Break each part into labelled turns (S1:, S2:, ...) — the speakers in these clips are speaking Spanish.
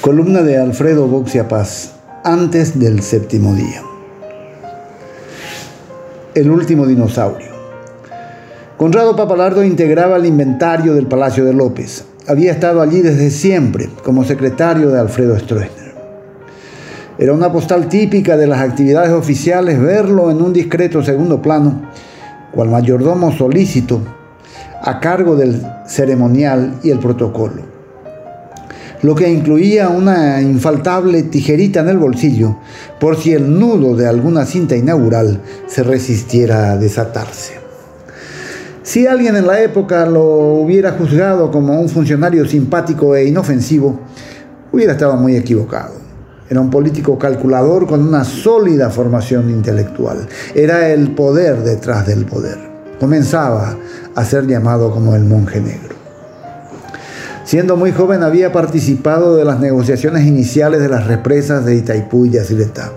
S1: Columna de Alfredo Boxia Paz, antes del séptimo día. El último dinosaurio. Conrado Papalardo integraba el inventario del Palacio de López. Había estado allí desde siempre como secretario de Alfredo Stroessner. Era una postal típica de las actividades oficiales verlo en un discreto segundo plano, cual mayordomo solícito, a cargo del ceremonial y el protocolo. Lo que incluía una infaltable tijerita en el bolsillo, por si el nudo de alguna cinta inaugural se resistiera a desatarse. Si alguien en la época lo hubiera juzgado como un funcionario simpático e inofensivo, hubiera estado muy equivocado. Era un político calculador con una sólida formación intelectual. Era el poder detrás del poder. Comenzaba a ser llamado como el monje negro. Siendo muy joven había participado de las negociaciones iniciales de las represas de Itaipú y Yacyretá.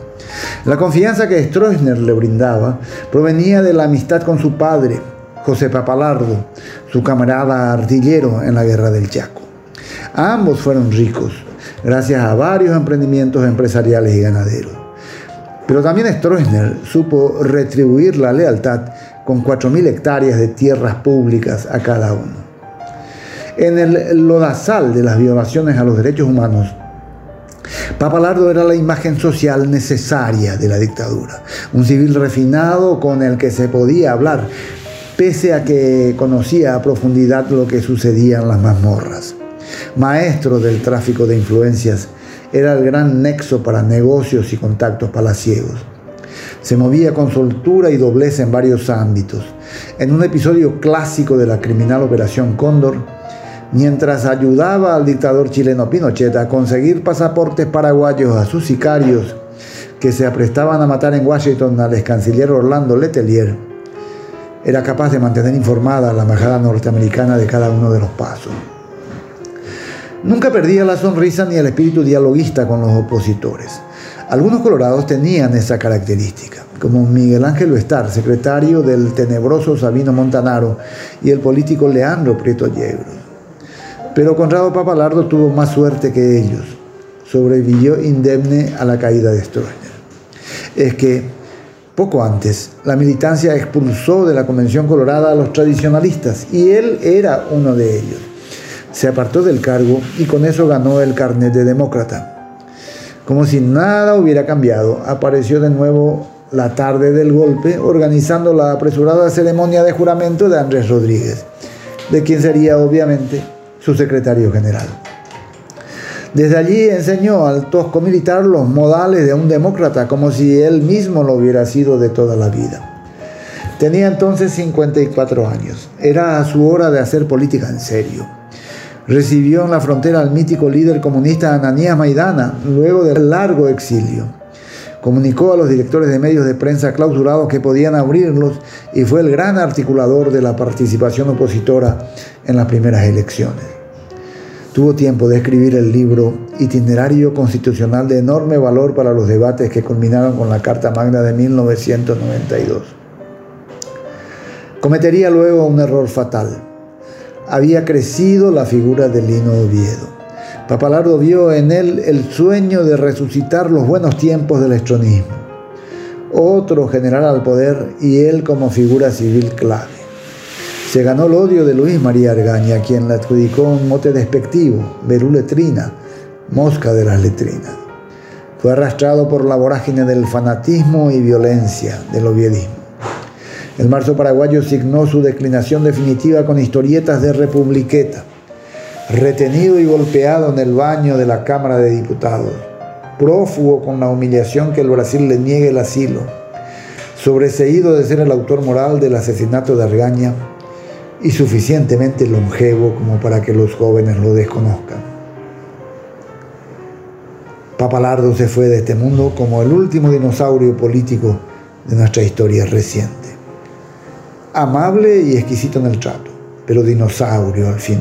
S1: La confianza que Stroessner le brindaba provenía de la amistad con su padre, José Papalardo, su camarada artillero en la guerra del Chaco. Ambos fueron ricos, gracias a varios emprendimientos empresariales y ganaderos. Pero también Stroessner supo retribuir la lealtad con 4.000 hectáreas de tierras públicas a cada uno. En el lodazal de las violaciones a los derechos humanos, Papalardo era la imagen social necesaria de la dictadura, un civil refinado con el que se podía hablar, pese a que conocía a profundidad lo que sucedía en las mazmorras. Maestro del tráfico de influencias, era el gran nexo para negocios y contactos palaciegos. Se movía con soltura y doblez en varios ámbitos. En un episodio clásico de la criminal Operación Cóndor, mientras ayudaba al dictador chileno Pinochet a conseguir pasaportes paraguayos a sus sicarios que se aprestaban a matar en Washington al ex canciller Orlando Letelier, era capaz de mantener informada la embajada norteamericana de cada uno de los pasos. Nunca perdía la sonrisa ni el espíritu dialoguista con los opositores. Algunos colorados tenían esa característica, como Miguel Ángel Estar, secretario del tenebroso Sabino Montanaro, y el político Leandro Prieto Yegro. Pero Conrado Papalardo tuvo más suerte que ellos. Sobrevivió indemne a la caída de Stroessner. Es que, poco antes, la militancia expulsó de la Convención Colorada a los tradicionalistas y él era uno de ellos se apartó del cargo y con eso ganó el carnet de demócrata. Como si nada hubiera cambiado, apareció de nuevo la tarde del golpe organizando la apresurada ceremonia de juramento de Andrés Rodríguez, de quien sería obviamente su secretario general. Desde allí enseñó al tosco militar los modales de un demócrata, como si él mismo lo hubiera sido de toda la vida. Tenía entonces 54 años. Era su hora de hacer política en serio recibió en la frontera al mítico líder comunista Ananías Maidana, luego del largo exilio. Comunicó a los directores de medios de prensa clausurados que podían abrirlos y fue el gran articulador de la participación opositora en las primeras elecciones. Tuvo tiempo de escribir el libro Itinerario Constitucional de enorme valor para los debates que culminaron con la Carta Magna de 1992. Cometería luego un error fatal había crecido la figura de Lino Oviedo. Papalardo vio en él el sueño de resucitar los buenos tiempos del estronismo. Otro general al poder y él como figura civil clave. Se ganó el odio de Luis María Argaña, quien le adjudicó un mote despectivo, Letrina, mosca de las letrinas. Fue arrastrado por la vorágine del fanatismo y violencia del oviedismo. El marzo paraguayo signó su declinación definitiva con historietas de republiqueta, retenido y golpeado en el baño de la Cámara de Diputados, prófugo con la humillación que el Brasil le niegue el asilo, sobreseído de ser el autor moral del asesinato de Argaña y suficientemente longevo como para que los jóvenes lo desconozcan. Papalardo se fue de este mundo como el último dinosaurio político de nuestra historia reciente amable y exquisito en el trato, pero dinosaurio al fin.